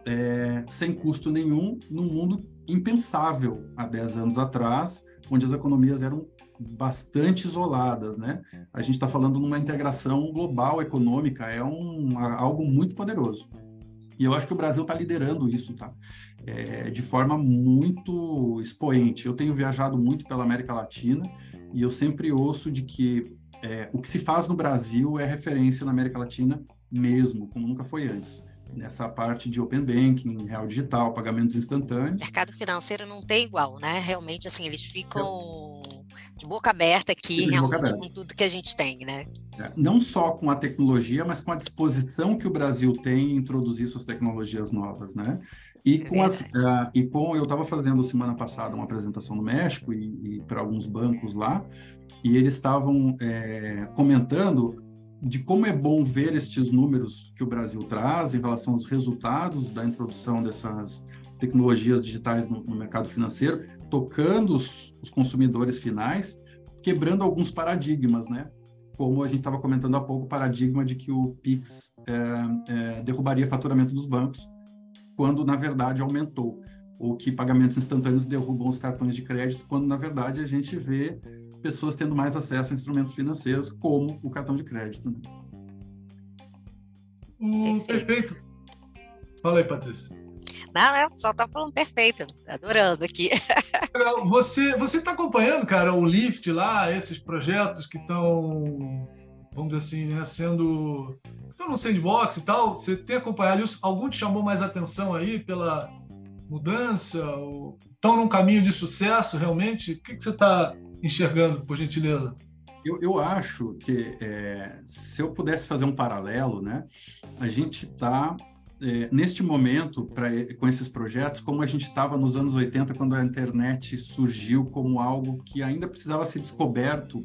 é, sem custo nenhum, num mundo impensável há 10 anos atrás, onde as economias eram bastante isoladas, né? A gente está falando numa integração global econômica, é um, algo muito poderoso. E eu acho que o Brasil está liderando isso, tá? É, de forma muito expoente. Eu tenho viajado muito pela América Latina e eu sempre ouço de que é, o que se faz no Brasil é referência na América Latina mesmo, como nunca foi antes. Nessa parte de open banking, real digital, pagamentos instantâneos. O mercado financeiro não tem igual, né? Realmente, assim, eles ficam de boca aberta aqui, realmente, aberta. com tudo que a gente tem, né? É, não só com a tecnologia, mas com a disposição que o Brasil tem em introduzir suas tecnologias novas, né? E é com, as, uh, e com eu estava fazendo semana passada uma apresentação no México e, e para alguns bancos lá, e eles estavam é, comentando de como é bom ver estes números que o Brasil traz em relação aos resultados da introdução dessas tecnologias digitais no, no mercado financeiro, tocando os, os, consumidores finais, quebrando alguns paradigmas, né? Como a gente estava comentando há pouco, o paradigma de que o Pix é, é, derrubaria faturamento dos bancos, quando na verdade aumentou, ou que pagamentos instantâneos derrubam os cartões de crédito, quando na verdade a gente vê pessoas tendo mais acesso a instrumentos financeiros, como o cartão de crédito. Né? Uh, perfeito. Fala aí, Patrícia. Não, não, só tá falando perfeito, adorando aqui. Você você está acompanhando, cara, o Lift lá, esses projetos que estão, vamos dizer assim, né, sendo estão no sandbox e tal. Você tem acompanhado isso? Algum te chamou mais atenção aí pela mudança? Estão num caminho de sucesso realmente? O que, que você está enxergando, por gentileza? Eu, eu acho que é, se eu pudesse fazer um paralelo, né, a gente está é, neste momento pra, com esses projetos, como a gente estava nos anos 80, quando a internet surgiu como algo que ainda precisava ser descoberto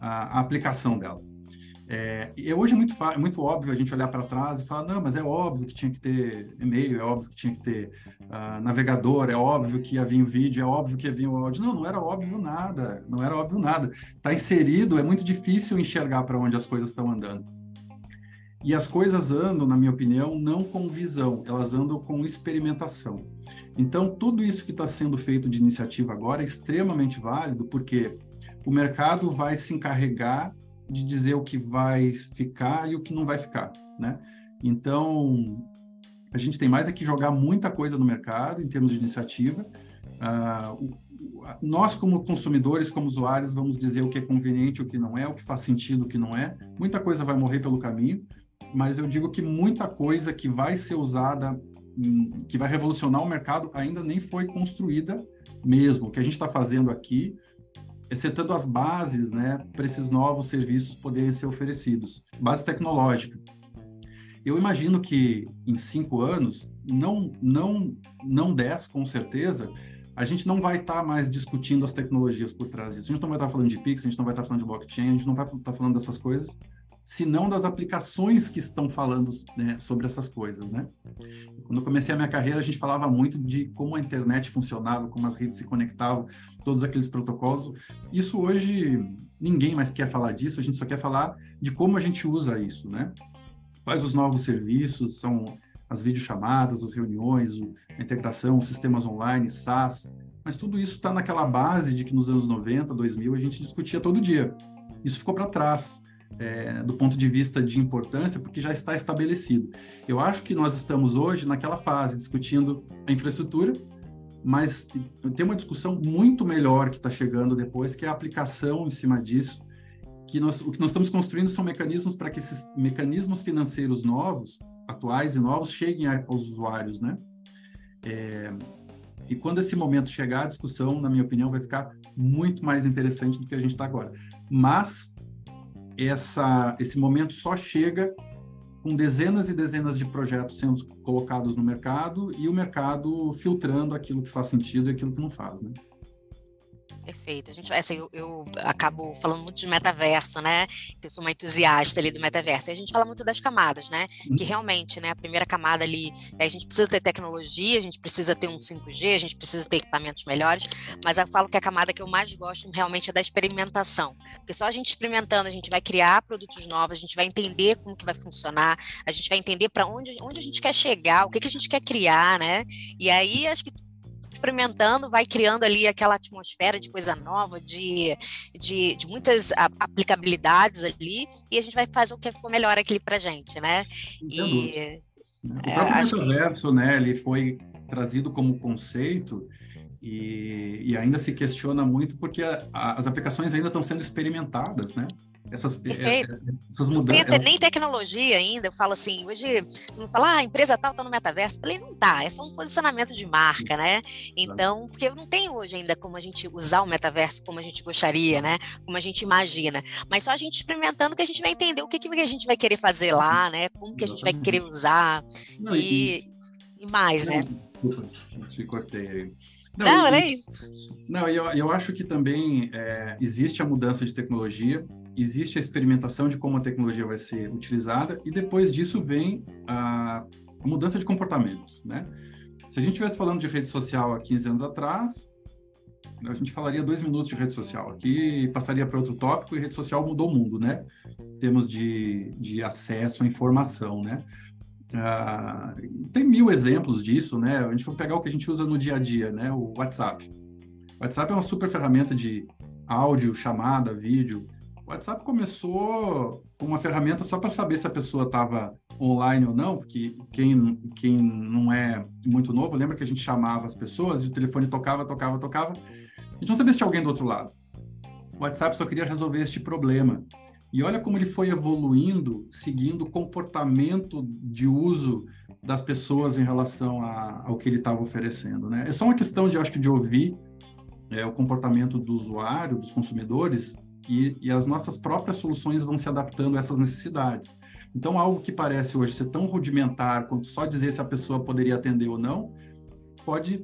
a, a aplicação dela. É, e hoje é muito, muito óbvio a gente olhar para trás e falar, não, mas é óbvio que tinha que ter e-mail, é óbvio que tinha que ter uh, navegador, é óbvio que ia vir vídeo, é óbvio que ia vir o áudio. Não, não era óbvio nada, não era óbvio nada. Está inserido, é muito difícil enxergar para onde as coisas estão andando. E as coisas andam, na minha opinião, não com visão, elas andam com experimentação. Então, tudo isso que está sendo feito de iniciativa agora é extremamente válido, porque o mercado vai se encarregar de dizer o que vai ficar e o que não vai ficar, né? Então, a gente tem mais é que jogar muita coisa no mercado em termos de iniciativa. Uh, nós, como consumidores, como usuários, vamos dizer o que é conveniente, o que não é, o que faz sentido, o que não é. Muita coisa vai morrer pelo caminho, mas eu digo que muita coisa que vai ser usada, hum, que vai revolucionar o mercado, ainda nem foi construída mesmo. O que a gente está fazendo aqui setando as bases né, para esses novos serviços poderem ser oferecidos, base tecnológica. Eu imagino que em cinco anos, não, não, não dez, com certeza, a gente não vai estar tá mais discutindo as tecnologias por trás disso. A gente não vai estar tá falando de Pix, a gente não vai estar tá falando de blockchain, a gente não vai estar tá falando dessas coisas, senão das aplicações que estão falando né, sobre essas coisas, né? Quando eu comecei a minha carreira, a gente falava muito de como a internet funcionava, como as redes se conectavam, todos aqueles protocolos. Isso hoje ninguém mais quer falar disso, a gente só quer falar de como a gente usa isso, né? Quais os novos serviços, são as videochamadas, as reuniões, a integração, os sistemas online, SaaS, mas tudo isso está naquela base de que nos anos 90, 2000, a gente discutia todo dia. Isso ficou para trás é, do ponto de vista de importância, porque já está estabelecido. Eu acho que nós estamos hoje naquela fase discutindo a infraestrutura, mas tem uma discussão muito melhor que está chegando depois, que é a aplicação em cima disso, que nós, o que nós estamos construindo são mecanismos para que esses mecanismos financeiros novos, atuais e novos, cheguem aos usuários, né? É, e quando esse momento chegar, a discussão, na minha opinião, vai ficar muito mais interessante do que a gente está agora. Mas essa, esse momento só chega com dezenas e dezenas de projetos sendo colocados no mercado e o mercado filtrando aquilo que faz sentido e aquilo que não faz, né? Perfeito. A gente, assim, eu, eu, acabo falando muito de metaverso, né? Eu sou uma entusiasta ali do metaverso. E a gente fala muito das camadas, né? Uhum. Que realmente, né? A primeira camada ali, a gente precisa ter tecnologia, a gente precisa ter um 5G, a gente precisa ter equipamentos melhores. Mas eu falo que a camada que eu mais gosto realmente é da experimentação. Porque só a gente experimentando, a gente vai criar produtos novos, a gente vai entender como que vai funcionar, a gente vai entender para onde, onde a gente quer chegar, o que, que a gente quer criar, né? E aí acho que experimentando, vai criando ali aquela atmosfera de coisa nova, de, de, de muitas aplicabilidades ali, e a gente vai fazer o que for melhor aqui para gente, né? E, o é, próprio metaverso, que... né, ele foi trazido como conceito e, e ainda se questiona muito porque a, a, as aplicações ainda estão sendo experimentadas, né? Essas, é, é, essas mudanças. Não tem nem tecnologia ainda. Eu falo assim, hoje, não fala, ah, a empresa tal está no metaverso. Eu falei, não tá, é só um posicionamento de marca, né? Então, porque não tem hoje ainda como a gente usar o metaverso como a gente gostaria, né? Como a gente imagina. Mas só a gente experimentando que a gente vai entender o que, que a gente vai querer fazer lá, né? Como que a gente vai querer usar. Não, e, e, e, mais, não, né? Desculpa, te cortei aí. Não, não era isso. Não, eu, eu acho que também é, existe a mudança de tecnologia, existe a experimentação de como a tecnologia vai ser utilizada, e depois disso vem a, a mudança de comportamento, né? Se a gente estivesse falando de rede social há 15 anos atrás, a gente falaria dois minutos de rede social aqui, passaria para outro tópico, e rede social mudou o mundo, né? Em termos de, de acesso à informação, né? Ah, tem mil exemplos disso, né? A gente for pegar o que a gente usa no dia a dia, né? O WhatsApp. O WhatsApp é uma super ferramenta de áudio, chamada, vídeo. O WhatsApp começou com uma ferramenta só para saber se a pessoa estava online ou não, porque quem, quem não é muito novo, lembra que a gente chamava as pessoas e o telefone tocava, tocava, tocava. A gente não sabia se tinha alguém do outro lado. O WhatsApp só queria resolver este problema. E olha como ele foi evoluindo, seguindo o comportamento de uso das pessoas em relação a, ao que ele estava oferecendo, né? É só uma questão de, acho que, de ouvir é, o comportamento do usuário, dos consumidores, e, e, as nossas próprias soluções vão se adaptando a essas necessidades. Então, algo que parece hoje ser tão rudimentar quanto só dizer se a pessoa poderia atender ou não, pode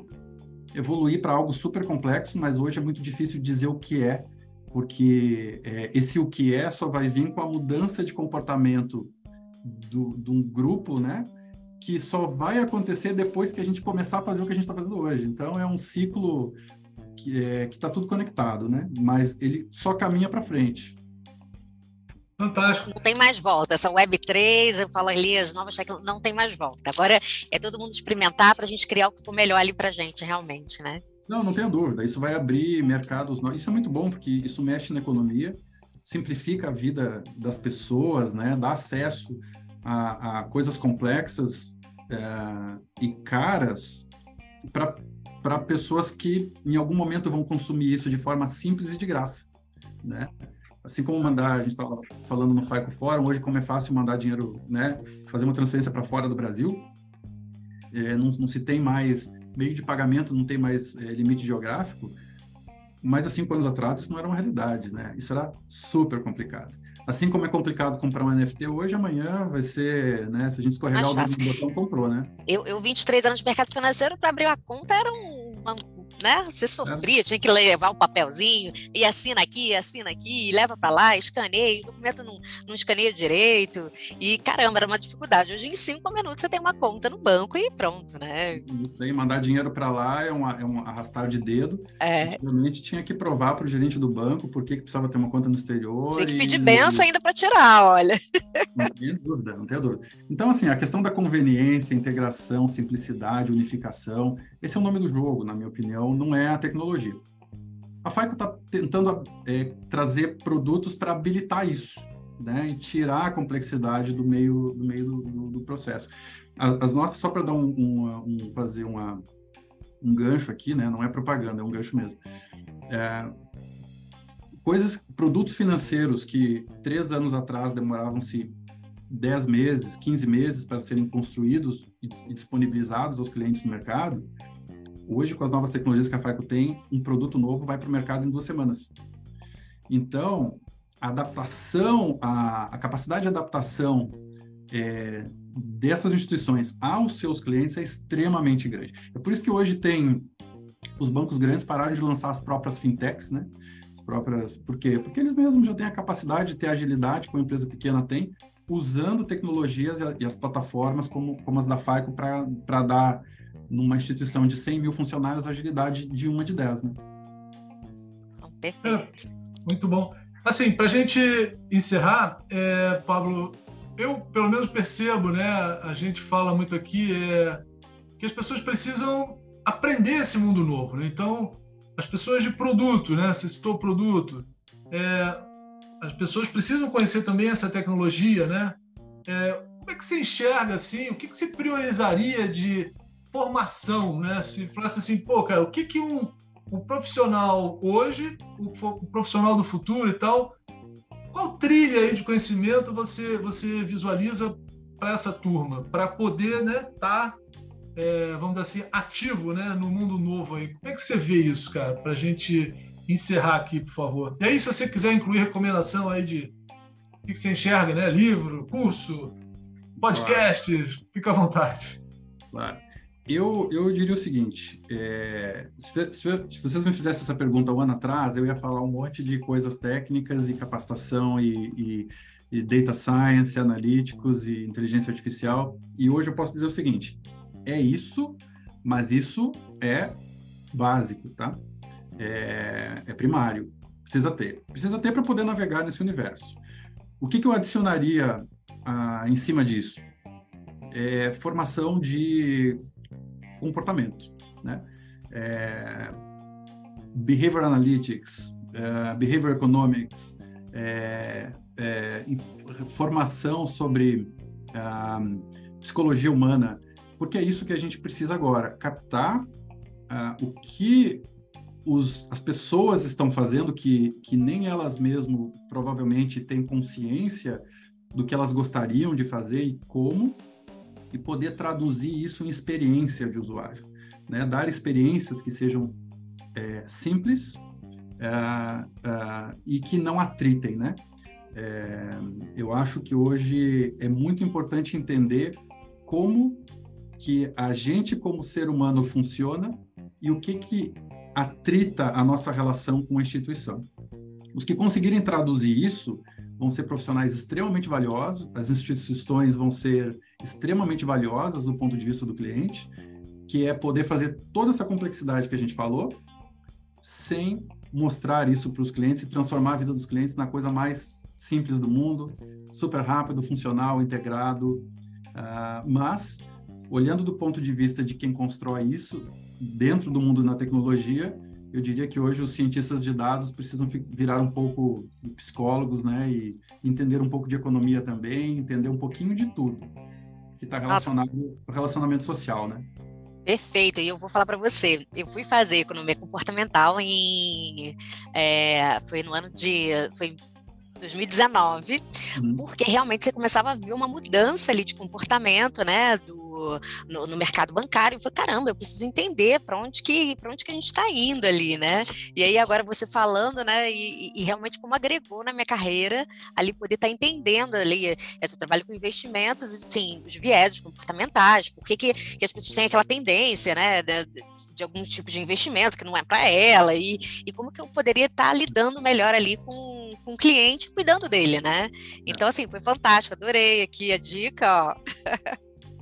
evoluir para algo super complexo, mas hoje é muito difícil dizer o que é porque é, esse o que é só vai vir com a mudança de comportamento do, de um grupo, né? Que só vai acontecer depois que a gente começar a fazer o que a gente está fazendo hoje. Então, é um ciclo que é, está tudo conectado, né? Mas ele só caminha para frente. Fantástico. Não tem mais volta. Essa Web3, eu falo ali, as novas tecnologias, não tem mais volta. Agora é todo mundo experimentar para a gente criar o que for melhor ali para a gente, realmente, né? Não, não tenha dúvida. Isso vai abrir mercados novos. Isso é muito bom, porque isso mexe na economia, simplifica a vida das pessoas, né? dá acesso a, a coisas complexas é, e caras para pessoas que em algum momento vão consumir isso de forma simples e de graça. Né? Assim como mandar, a gente estava falando no FICO Fórum, hoje como é fácil mandar dinheiro, né? fazer uma transferência para fora do Brasil, é, não, não se tem mais meio de pagamento não tem mais é, limite geográfico, mas há cinco anos atrás isso não era uma realidade, né? Isso era super complicado. Assim como é complicado comprar um NFT hoje, amanhã vai ser, né? Se a gente escorregar o dedo do botão, comprou, né? Eu, eu 23 anos de mercado financeiro, para abrir uma conta era um, uma né? Você sofria, tinha que levar o um papelzinho, e assina aqui, assina aqui, leva para lá, escaneia, o documento não, não escaneia direito, e caramba, era uma dificuldade. Hoje, em cinco minutos, você tem uma conta no banco e pronto, né? Tem, mandar dinheiro para lá é, uma, é um arrastar de dedo. É. Realmente tinha que provar para o gerente do banco por que, que precisava ter uma conta no exterior. Tinha que pedir e... benção ainda para tirar, olha. Não tem dúvida, não tem dúvida. Então, assim, a questão da conveniência, integração, simplicidade, unificação, esse é o nome do jogo, na minha opinião, não é a tecnologia. A FICO está tentando é, trazer produtos para habilitar isso, né, e tirar a complexidade do meio do, meio do, do, do processo. As, as, nossas, só para dar um, um, um, fazer uma, um gancho aqui, né? Não é propaganda, é um gancho mesmo. É, coisas, produtos financeiros que três anos atrás demoravam-se 10 meses, 15 meses para serem construídos e disponibilizados aos clientes no mercado, hoje, com as novas tecnologias que a FAICO tem, um produto novo vai para o mercado em duas semanas. Então, a adaptação, a, a capacidade de adaptação é, dessas instituições aos seus clientes é extremamente grande. É por isso que hoje tem os bancos grandes pararam de lançar as próprias fintechs, né? As próprias, por quê? Porque eles mesmos já têm a capacidade de ter agilidade que uma empresa pequena tem, usando tecnologias e as plataformas como, como as da FICO para dar numa instituição de 100 mil funcionários agilidade de uma de 10, né? Perfeito. É, muito bom. Assim, para a gente encerrar, é, Pablo, eu pelo menos percebo, né? A gente fala muito aqui é, que as pessoas precisam aprender esse mundo novo, né? Então, as pessoas de produto, né? Você citou produto. É, as pessoas precisam conhecer também essa tecnologia, né? É, como é que se enxerga assim? O que, que se priorizaria de formação, né? Se falasse assim, pô, cara, o que que um, um profissional hoje, o, o profissional do futuro e tal, qual trilha aí de conhecimento você você visualiza para essa turma, para poder, né, tá, é, vamos dizer assim, ativo, né, no mundo novo aí? Como é que você vê isso, cara, para a gente encerrar aqui, por favor. E aí, se você quiser incluir recomendação aí de o que você enxerga, né? Livro, curso, podcasts, claro. fica à vontade. Claro. Eu, eu diria o seguinte: é, se, se, se, vocês me fizessem essa pergunta um ano atrás, eu ia falar um monte de coisas técnicas e capacitação e, e, e data science, analíticos e inteligência artificial. E hoje eu posso dizer o seguinte: é isso, mas isso é básico, tá? É, é primário. Precisa ter. Precisa ter para poder navegar nesse universo. O que, que eu adicionaria ah, em cima disso? É formação de comportamento, né? É, behavior analytics, é, behavior economics, é, é, formação sobre ah, psicologia humana, porque é isso que a gente precisa agora, captar ah, o que os, as pessoas estão fazendo que, que nem elas mesmo provavelmente têm consciência do que elas gostariam de fazer e como, e poder traduzir isso em experiência de usuário. Né? Dar experiências que sejam é, simples é, é, e que não atritem. Né? É, eu acho que hoje é muito importante entender como que a gente como ser humano funciona e o que que atrita a nossa relação com a instituição. Os que conseguirem traduzir isso vão ser profissionais extremamente valiosos, as instituições vão ser extremamente valiosas do ponto de vista do cliente, que é poder fazer toda essa complexidade que a gente falou, sem mostrar isso para os clientes e transformar a vida dos clientes na coisa mais simples do mundo, super rápido, funcional, integrado. Uh, mas, olhando do ponto de vista de quem constrói isso, dentro do mundo da tecnologia, eu diria que hoje os cientistas de dados precisam virar um pouco psicólogos, né, e entender um pouco de economia também, entender um pouquinho de tudo que está relacionado ao relacionamento social, né? Perfeito, e eu vou falar para você. Eu fui fazer economia comportamental em é, foi no ano de foi 2019, uhum. porque realmente você começava a ver uma mudança ali de comportamento, né, do, no, no mercado bancário. Eu falei, caramba, eu preciso entender para onde que para onde que a gente está indo ali, né? E aí agora você falando, né, e, e, realmente como agregou na minha carreira ali poder estar tá entendendo ali, é, eu trabalho com investimentos, sim, os viéses comportamentais, por que, que, que as pessoas têm aquela tendência, né, de, de algum tipo de investimento que não é para ela e, e como que eu poderia estar tá lidando melhor ali com com o cliente cuidando dele, né? Então, assim, foi fantástico, adorei aqui a dica, ó.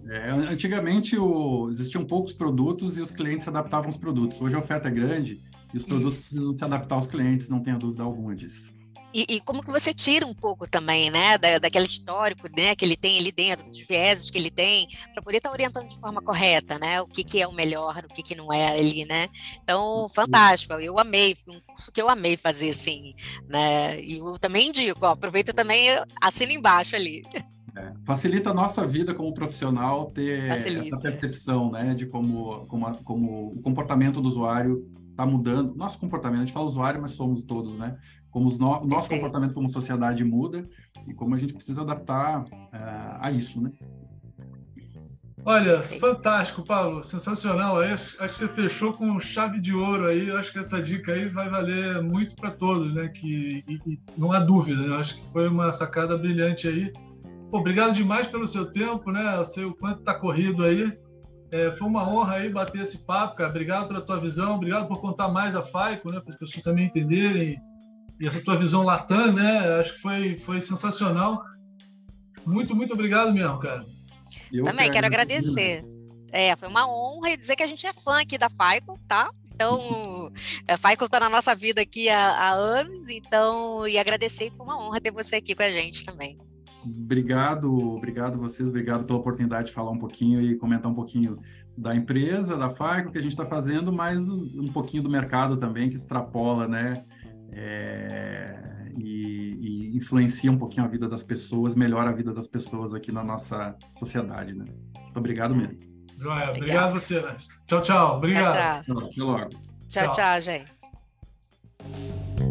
É, antigamente o, existiam poucos produtos e os clientes adaptavam os produtos. Hoje a oferta é grande e os produtos Isso. precisam se adaptar aos clientes, não tenha dúvida alguma disso. E, e, como que você tira um pouco também, né, da, daquele histórico, né, que ele tem ali dentro, dos vieses que ele tem, para poder estar tá orientando de forma correta, né, o que, que é o melhor, o que, que não é ali, né. Então, fantástico, eu amei, foi um curso que eu amei fazer, assim, né, e eu também indico, ó, aproveita também, assina embaixo ali. É, facilita a nossa vida como profissional ter Facilita. essa percepção, né, de como, como, a- como o comportamento do usuário está mudando. Nosso comportamento, a gente fala usuário, mas somos todos, né? Como os no- o nosso Perfeito. comportamento como sociedade muda e como a gente precisa adaptar eh, a isso, né? Olha, fantástico, Paulo, sensacional. Aí, Acho acho que você fechou com chave de ouro aí. Eu Acho que essa dica aí vai valer muito para todos, né? Que e- e não há dúvida. Né? Eu Acho que foi uma sacada brilhante aí. Pô, obrigado demais pelo seu tempo, né? Eu sei o quanto está corrido aí. É, foi uma honra aí bater esse papo, cara. Obrigado pela tua visão, obrigado por contar mais da FAICO, né? Para as pessoas também entenderem. E essa tua visão latam, né? Acho que foi, foi sensacional. Muito, muito obrigado mesmo, cara. Eu Também que quero agradeço agradecer. É, foi uma honra e dizer que a gente é fã aqui da FAICO, tá? Então, a FAICO está na nossa vida aqui há, há anos, então, e agradecer, foi uma honra ter você aqui com a gente também. Obrigado, obrigado vocês, obrigado pela oportunidade de falar um pouquinho e comentar um pouquinho da empresa, da FAICO, que a gente está fazendo, mas um pouquinho do mercado também, que extrapola, né? É, e, e influencia um pouquinho a vida das pessoas, melhora a vida das pessoas aqui na nossa sociedade, né? Muito obrigado mesmo. Joia, Obrigado. obrigado a você. né? Tchau, tchau. Obrigado. Tchau, tchau. Até logo. Tchau, Tchau. tchau, gente.